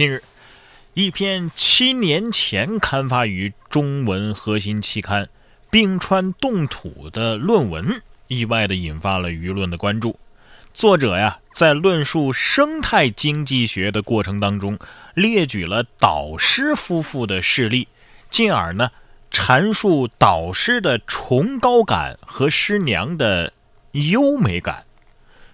近日，一篇七年前刊发于中文核心期刊《冰川冻土》的论文，意外的引发了舆论的关注。作者呀，在论述生态经济学的过程当中，列举了导师夫妇的事例，进而呢，阐述导师的崇高感和师娘的优美感。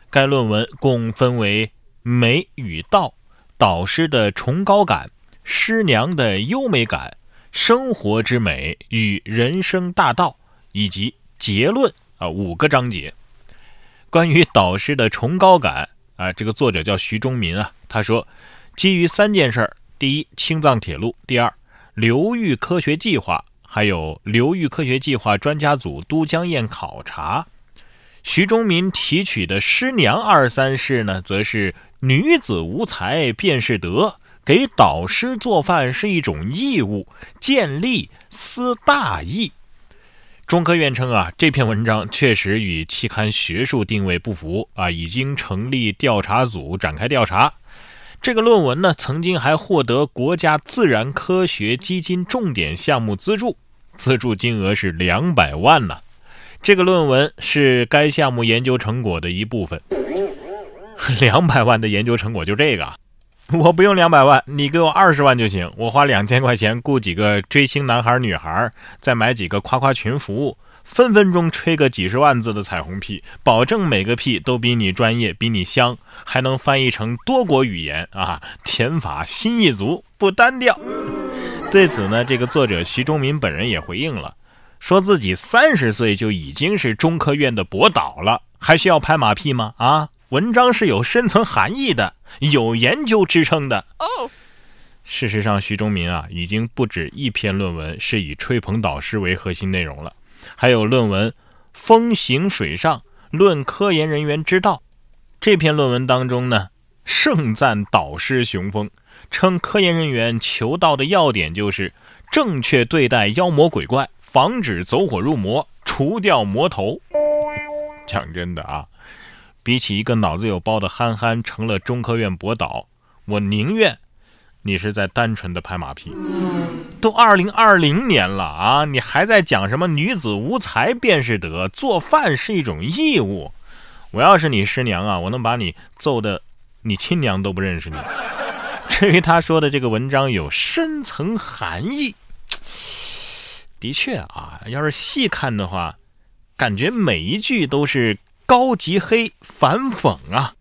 该论文共分为美与道、导师的崇高感、师娘的优美感、生活之美与人生大道以及结论啊五个章节。关于导师的崇高感啊，这个作者叫徐忠民啊，他说，基于三件事儿：第一，青藏铁路；第二，流域科学计划；还有流域科学计划专家组都江堰考察。徐忠民提取的“师娘”二三事呢，则是女子无才便是德，给导师做饭是一种义务，建立思大义。中科院称啊，这篇文章确实与期刊学术定位不符啊，已经成立调查组展开调查。这个论文呢，曾经还获得国家自然科学基金重点项目资助，资助金额是两百万呢。这个论文是该项目研究成果的一部分，两百万的研究成果就这个，我不用两百万，你给我二十万就行，我花两千块钱雇几个追星男孩女孩，再买几个夸夸群服务，分分钟吹个几十万字的彩虹屁，保证每个屁都比你专业，比你香，还能翻译成多国语言啊！填法新一族，不单调。对此呢，这个作者徐忠民本人也回应了。说自己三十岁就已经是中科院的博导了，还需要拍马屁吗？啊，文章是有深层含义的，有研究支撑的。哦，事实上，徐忠民啊，已经不止一篇论文是以吹捧导师为核心内容了，还有论文《风行水上论科研人员之道》。这篇论文当中呢，盛赞导师雄风，称科研人员求道的要点就是正确对待妖魔鬼怪。防止走火入魔，除掉魔头。讲真的啊，比起一个脑子有包的憨憨成了中科院博导，我宁愿你是在单纯的拍马屁。都二零二零年了啊，你还在讲什么女子无才便是德，做饭是一种义务。我要是你师娘啊，我能把你揍的你亲娘都不认识你。至于他说的这个文章有深层含义。的确啊，要是细看的话，感觉每一句都是高级黑反讽啊。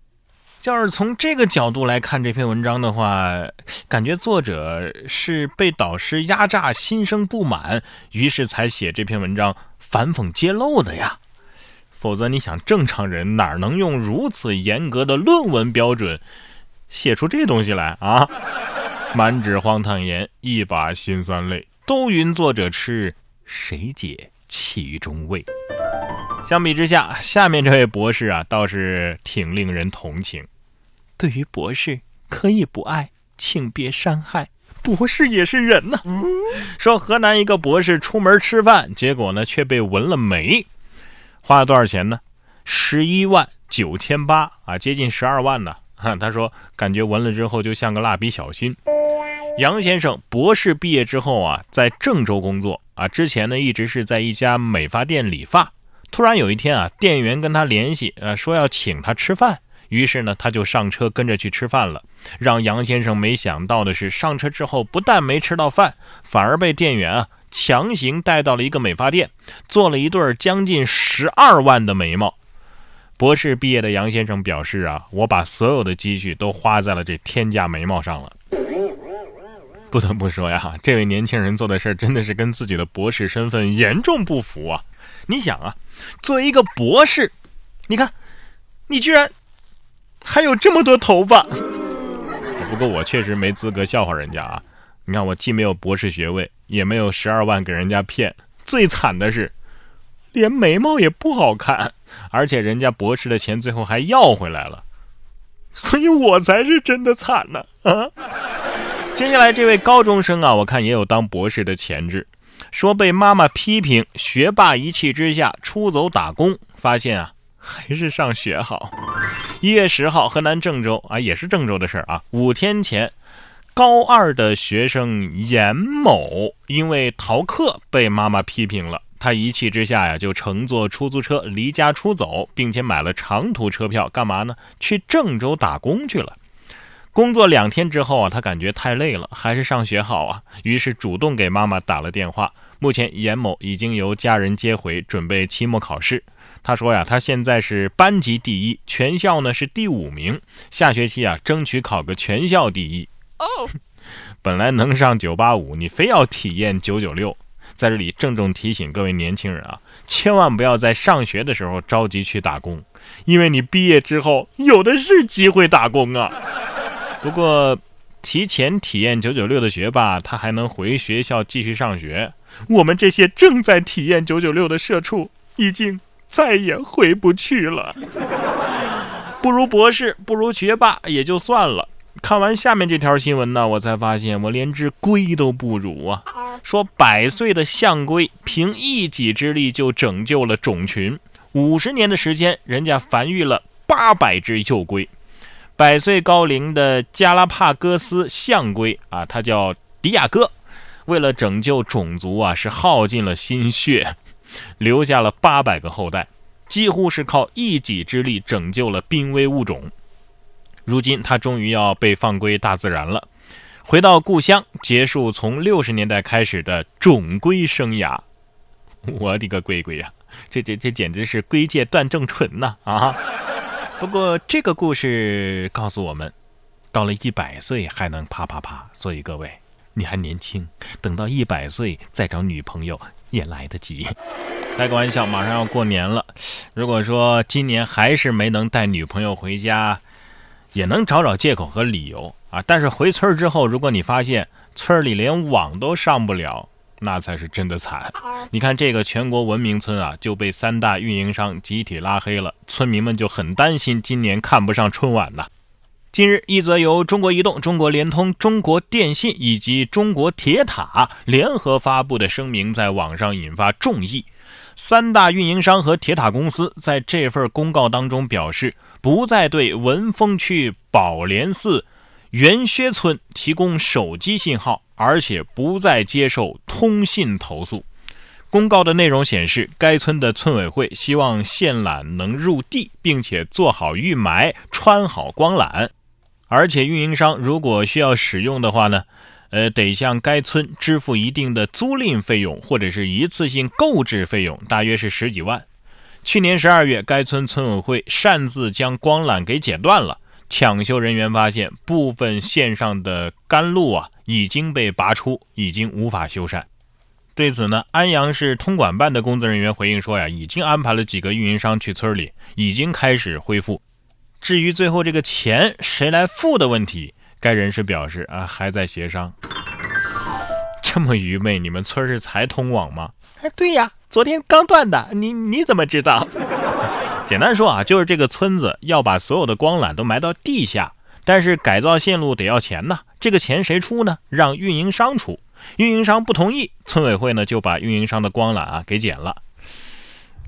要是从这个角度来看这篇文章的话，感觉作者是被导师压榨，心生不满，于是才写这篇文章反讽揭露的呀。否则，你想正常人哪能用如此严格的论文标准写出这东西来啊？满纸荒唐言，一把辛酸泪。都云作者痴，谁解其中味？相比之下，下面这位博士啊，倒是挺令人同情。对于博士，可以不爱，请别伤害。博士也是人呐。说河南一个博士出门吃饭，结果呢却被纹了眉，花了多少钱呢？十一万九千八啊，接近十二万呢。他说感觉纹了之后就像个蜡笔小新。杨先生博士毕业之后啊，在郑州工作啊。之前呢，一直是在一家美发店理发。突然有一天啊，店员跟他联系，呃，说要请他吃饭。于是呢，他就上车跟着去吃饭了。让杨先生没想到的是，上车之后不但没吃到饭，反而被店员啊强行带到了一个美发店，做了一对将近十二万的眉毛。博士毕业的杨先生表示啊，我把所有的积蓄都花在了这天价眉毛上了。不得不说呀，这位年轻人做的事真的是跟自己的博士身份严重不符啊！你想啊，作为一个博士，你看，你居然还有这么多头发。不过我确实没资格笑话人家啊！你看，我既没有博士学位，也没有十二万给人家骗，最惨的是，连眉毛也不好看，而且人家博士的钱最后还要回来了，所以我才是真的惨呢啊！接下来这位高中生啊，我看也有当博士的潜质，说被妈妈批评，学霸一气之下出走打工，发现啊还是上学好。一月十号，河南郑州啊，也是郑州的事儿啊。五天前，高二的学生严某因为逃课被妈妈批评了，他一气之下呀，就乘坐出租车离家出走，并且买了长途车票，干嘛呢？去郑州打工去了。工作两天之后啊，他感觉太累了，还是上学好啊，于是主动给妈妈打了电话。目前严某已经由家人接回，准备期末考试。他说呀，他现在是班级第一，全校呢是第五名，下学期啊争取考个全校第一。哦，本来能上九八五，你非要体验九九六，在这里郑重提醒各位年轻人啊，千万不要在上学的时候着急去打工，因为你毕业之后有的是机会打工啊。不过，提前体验九九六的学霸，他还能回学校继续上学。我们这些正在体验九九六的社畜，已经再也回不去了。不如博士，不如学霸也就算了。看完下面这条新闻呢，我才发现我连只龟都不如啊！说百岁的象龟凭一己之力就拯救了种群，五十年的时间，人家繁育了八百只幼龟。百岁高龄的加拉帕戈斯象龟啊，它叫迪亚哥，为了拯救种族啊，是耗尽了心血，留下了八百个后代，几乎是靠一己之力拯救了濒危物种。如今，它终于要被放归大自然了，回到故乡，结束从六十年代开始的种龟生涯。我的个龟龟呀，这这这简直是龟界段正淳呐啊！不过这个故事告诉我们，到了一百岁还能啪啪啪，所以各位你还年轻，等到一百岁再找女朋友也来得及。开个玩笑，马上要过年了，如果说今年还是没能带女朋友回家，也能找找借口和理由啊。但是回村之后，如果你发现村里连网都上不了，那才是真的惨。你看这个全国文明村啊，就被三大运营商集体拉黑了，村民们就很担心今年看不上春晚呢。近日，一则由中国移动、中国联通、中国电信以及中国铁塔联合发布的声明在网上引发众议。三大运营商和铁塔公司在这份公告当中表示，不再对文峰区宝莲寺元薛村提供手机信号。而且不再接受通信投诉。公告的内容显示，该村的村委会希望线缆能入地，并且做好预埋、穿好光缆。而且运营商如果需要使用的话呢，呃，得向该村支付一定的租赁费用或者是一次性购置费用，大约是十几万。去年十二月，该村村委会擅自将光缆给剪断了。抢修人员发现，部分线上的干路啊已经被拔出，已经无法修缮。对此呢，安阳市通管办的工作人员回应说呀，已经安排了几个运营商去村里，已经开始恢复。至于最后这个钱谁来付的问题，该人士表示啊，还在协商。这么愚昧，你们村是才通网吗？哎，对呀，昨天刚断的，你你怎么知道？简单说啊，就是这个村子要把所有的光缆都埋到地下，但是改造线路得要钱呢。这个钱谁出呢？让运营商出。运营商不同意，村委会呢就把运营商的光缆啊给剪了。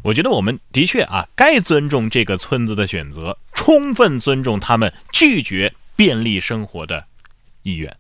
我觉得我们的确啊该尊重这个村子的选择，充分尊重他们拒绝便利生活的意愿。